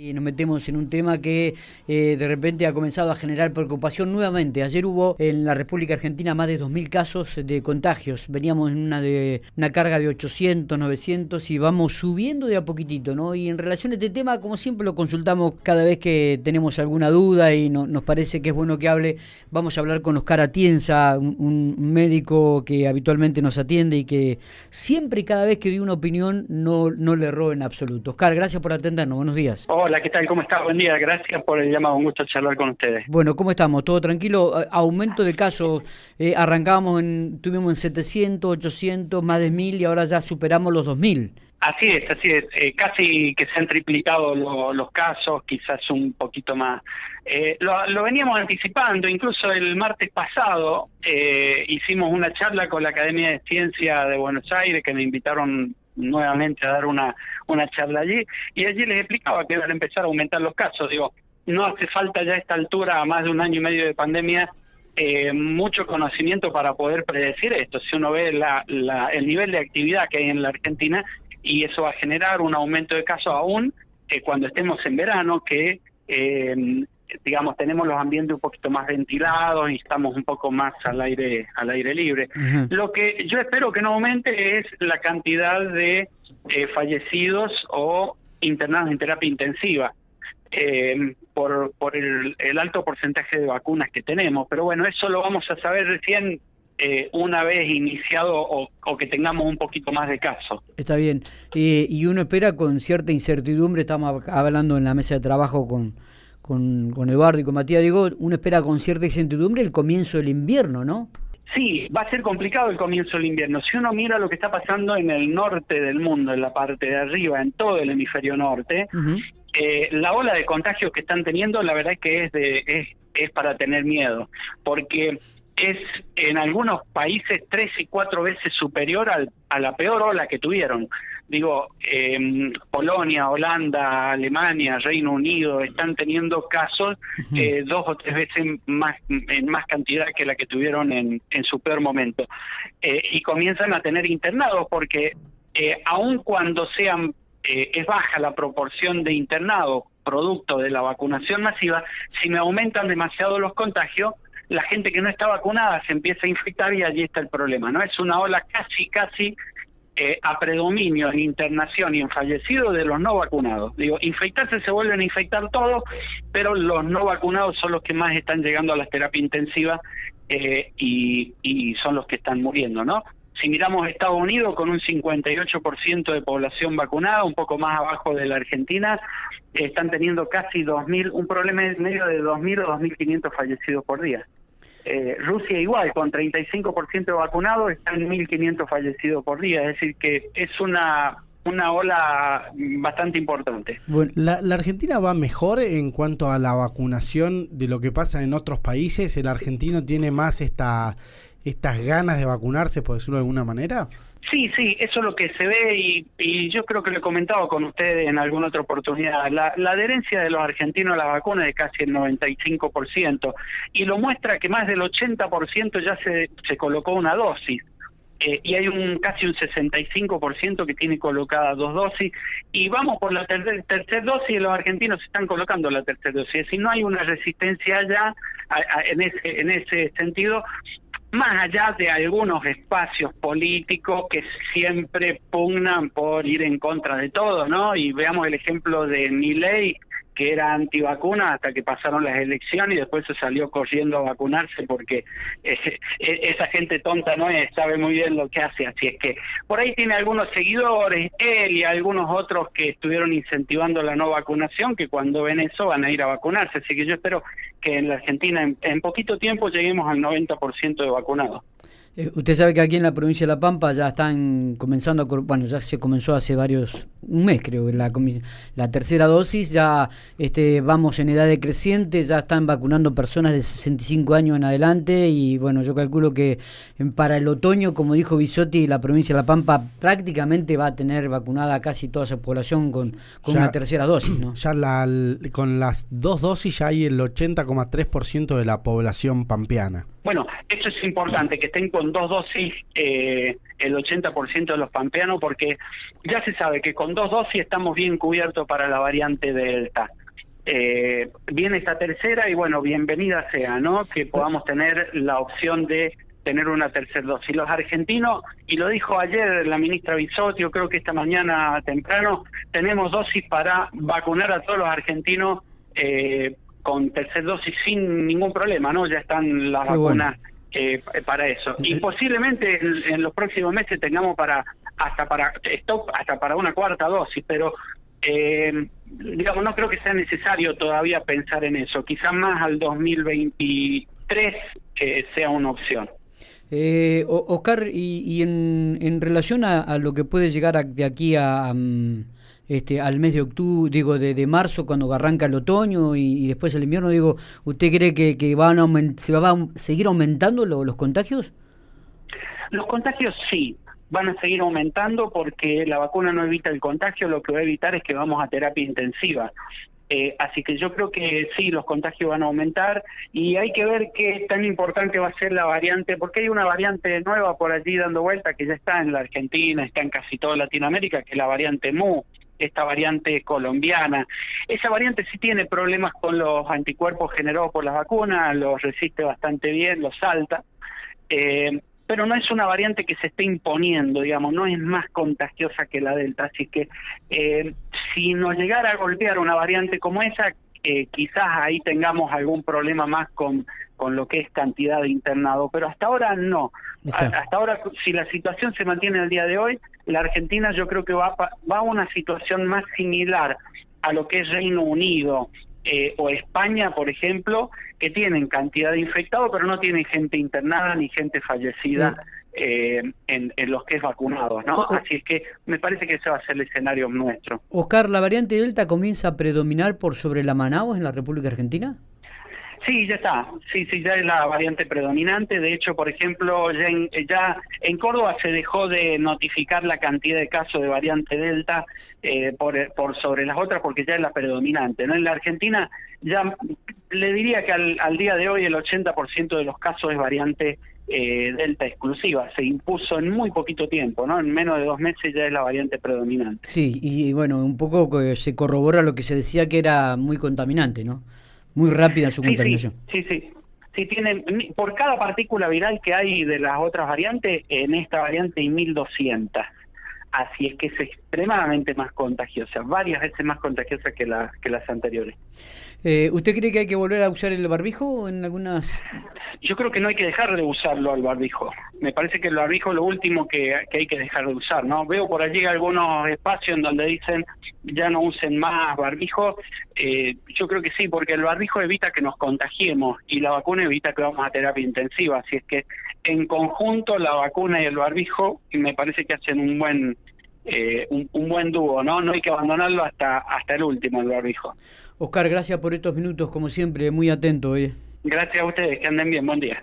Y nos metemos en un tema que eh, de repente ha comenzado a generar preocupación nuevamente. Ayer hubo en la República Argentina más de 2.000 casos de contagios. Veníamos en una, de, una carga de 800, 900 y vamos subiendo de a poquitito, ¿no? Y en relación a este tema, como siempre lo consultamos cada vez que tenemos alguna duda y nos parece que es bueno que hable, vamos a hablar con Oscar Atienza, un, médico que habitualmente nos atiende y que siempre y cada vez que dio una opinión no, no le erró en absoluto. Oscar, gracias por atendernos. Buenos días. ¿Qué tal? ¿Cómo está? Buen día, gracias por el llamado, un gusto charlar con ustedes. Bueno, ¿cómo estamos? ¿Todo tranquilo? Aumento de casos, eh, arrancábamos en, tuvimos en 700, 800, más de 1000 y ahora ya superamos los 2000. Así es, así es. Eh, casi que se han triplicado los casos, quizás un poquito más. Eh, lo, veníamos anticipando, incluso el martes pasado eh, hicimos una charla con la Academia de Ciencia de Buenos Aires, que me invitaron nuevamente a dar una, una charla allí, y allí les explicaba que iban a empezar a aumentar los casos. Digo, no hace falta ya a esta altura, a más de un año y medio de pandemia, eh, mucho conocimiento para poder predecir esto. Si uno ve la, la, el nivel de actividad que hay en la Argentina, y eso va a generar un aumento de casos aún eh, cuando estemos en verano, que eh, digamos, tenemos los ambientes un poquito más ventilados y estamos un poco más al aire, al aire libre. Lo que yo espero que no aumente es la cantidad de eh, fallecidos o internados en terapia intensiva. Eh, por, por el, el, alto porcentaje de vacunas que tenemos. Pero bueno, eso lo vamos a saber recién eh, una vez iniciado o, que tengamos un poquito más de casos. Está bien. y uno espera con cierta incertidumbre, estamos hablando en la mesa de trabajo con, con, con Eduardo y con Matías, digo, uno espera con cierta incertidumbre el comienzo del invierno, ¿no? Sí, va a ser complicado el comienzo del invierno. Si uno mira lo que está pasando en el norte del mundo, en la parte de arriba, en todo el hemisferio norte, eh, la ola de contagios que están teniendo, la verdad es que es, de, es, es para tener miedo, porque es en algunos países tres y cuatro veces superior al, a la peor ola que tuvieron. Digo, eh, Polonia, Holanda, Alemania, Reino Unido están teniendo casos eh, dos o tres veces más en más cantidad que la que tuvieron en, en su peor momento. Eh, y comienzan a tener internados porque eh, aun cuando sean eh, es baja la proporción de internados producto de la vacunación masiva, si me aumentan demasiado los contagios, la gente que no está vacunada se empieza a infectar y allí está el problema, ¿no? Es una ola casi, casi eh, a predominio en internación y en fallecidos de los no vacunados. Digo, infectarse se vuelven a infectar todos, pero los no vacunados son los que más están llegando a las terapias intensivas eh, y, son los que están muriendo, ¿no? Si miramos Estados Unidos con un 58% de población vacunada, un poco más abajo de la Argentina, están teniendo casi 2.000, un problema en medio de 2.000 o 2.500 fallecidos por día. Eh, Rusia igual, con 35% de vacunados, están 1.500 fallecidos por día, es decir, que es una una ola bastante importante. Bueno, ¿la, ¿la, Argentina va mejor en cuanto a la vacunación de lo que pasa en otros países? ¿El argentino tiene más esta, estas ganas de vacunarse, por decirlo de alguna manera? Sí, sí, eso es lo que se ve y, yo creo que lo he comentado con ustedes en alguna otra oportunidad. La, adherencia de los argentinos a la vacuna es de casi el 95% y lo muestra que más del 80% ya se, se colocó una dosis. Eh, y hay un casi un 65% que tiene colocada dos dosis y vamos por la tercera tercer dosis y los argentinos están colocando la tercera dosis. Decir, no hay una resistencia allá en, ese, en ese sentido más allá de algunos espacios políticos que siempre pugnan por ir en contra de todo, ¿no? Y veamos el ejemplo de Milei, que era antivacuna hasta que pasaron las elecciones y después se salió corriendo a vacunarse porque e, esa gente tonta no es, sabe muy bien lo que hace, así es que por ahí tiene algunos seguidores, él y algunos otros que estuvieron incentivando la no vacunación, que cuando ven eso van a ir a vacunarse, así que yo espero que en la Argentina en, en poquito tiempo lleguemos al 90% de vacunados. Eh, usted sabe que aquí en la provincia de La Pampa ya están comenzando, bueno, ya se comenzó hace varios, un mes creo, la, la tercera dosis, ya este, vamos en edad decreciente, ya están vacunando personas de 65 años en adelante y bueno, yo calculo que para el otoño, como dijo Bisotti, la provincia de La Pampa prácticamente va a tener vacunada casi toda su población con, con una tercera dosis, ¿no? Ya la, con las dos dosis ya hay el 80,3% de la población pampeana. Bueno, eso es importante, que estén con con dos dosis eh, el 80% de los pampeanos, porque ya se sabe que con dos dosis estamos bien cubiertos para la variante Delta. Eh, viene esta tercera y bueno, bienvenida sea, ¿no? Que podamos tener la opción de tener una tercera dosis. Los argentinos, y lo dijo ayer la ministra Bisotio, creo que esta mañana temprano, tenemos dosis para vacunar a todos los argentinos eh, con tercera dosis sin ningún problema, ¿no? Ya están las vacunas eh, para eso. Y posiblemente en, los próximos meses tengamos para hasta para stop, hasta para una cuarta dosis, pero eh, digamos no creo que sea necesario todavía pensar en eso. Quizás más al 2023 eh, sea una opción. Eh, Oscar, y, en, en, relación a, lo que puede llegar de aquí a, este, al mes de octubre, digo, de, marzo, cuando arranca el otoño y, después el invierno, digo, ¿usted cree que, que van a se va a seguir aumentando los contagios? Los contagios sí, van a seguir aumentando porque la vacuna no evita el contagio, lo que va a evitar es que vamos a terapia intensiva. Eh, así que yo creo que sí, los contagios van a aumentar y hay que ver qué tan importante va a ser la variante, porque hay una variante nueva por allí dando vuelta que ya está en la Argentina, está en casi toda Latinoamérica, que es la variante MU, esta variante colombiana. Esa variante sí tiene problemas con los anticuerpos generados por las vacunas, los resiste bastante bien, los salta. Eh, pero no es una variante que se esté imponiendo, digamos, no es más contagiosa que la Delta. Así que eh, si nos llegara a golpear una variante como esa, eh, quizás ahí tengamos algún problema más con, con lo que es cantidad de internado, pero hasta ahora no. hasta ahora, si la situación se mantiene el día de hoy, la Argentina yo creo que va, va a una situación más similar a lo que es Reino Unido, eh, o España, por ejemplo, que tienen cantidad de infectados, pero no tienen gente internada ni gente fallecida. Eh, en, los que es vacunados, ¿no? Así es que me parece que ese va a ser el escenario nuestro. Oscar, ¿la variante Delta comienza a predominar por sobre la Manaus en la República Argentina? Sí, ya está. Sí, sí, ya es la variante predominante. De hecho, por ejemplo, ya en, ya en Córdoba se dejó de notificar la cantidad de casos de variante Delta eh, por, por sobre las otras porque ya es la predominante. ¿no? En la Argentina ya le diría que al, al día de hoy el 80% de los casos es variante eh, Delta exclusiva. Se impuso en muy poquito tiempo, ¿no? En menos de dos meses ya es la variante predominante. Sí, y bueno, un poco se corrobora lo que se decía que era muy contaminante, ¿no? Muy rápida su contaminación. Sí, sí, sí. tienen, por cada partícula viral que hay de las otras variantes, en esta variante hay 1200. Así es que es extremadamente más contagiosa, varias veces más contagiosa que, la, que las anteriores. Eh, ¿Usted cree que hay que volver a usar el barbijo en algunas...? Yo creo que no hay que dejar de usarlo al barbijo. Me parece que el barbijo es lo último que, hay que dejar de usar, ¿no? Veo por allí algunos espacios en donde dicen ya no usen más barbijo. Eh, yo creo que sí, porque el barbijo evita que nos contagiemos y la vacuna evita que vamos a terapia intensiva. Así es que en conjunto la vacuna y el barbijo me parece que hacen un buen eh, un, buen dúo, ¿no? No hay que abandonarlo hasta hasta el último, el barbijo. Oscar, gracias por estos minutos, como siempre, muy atento. Gracias a ustedes, que anden bien, buen día.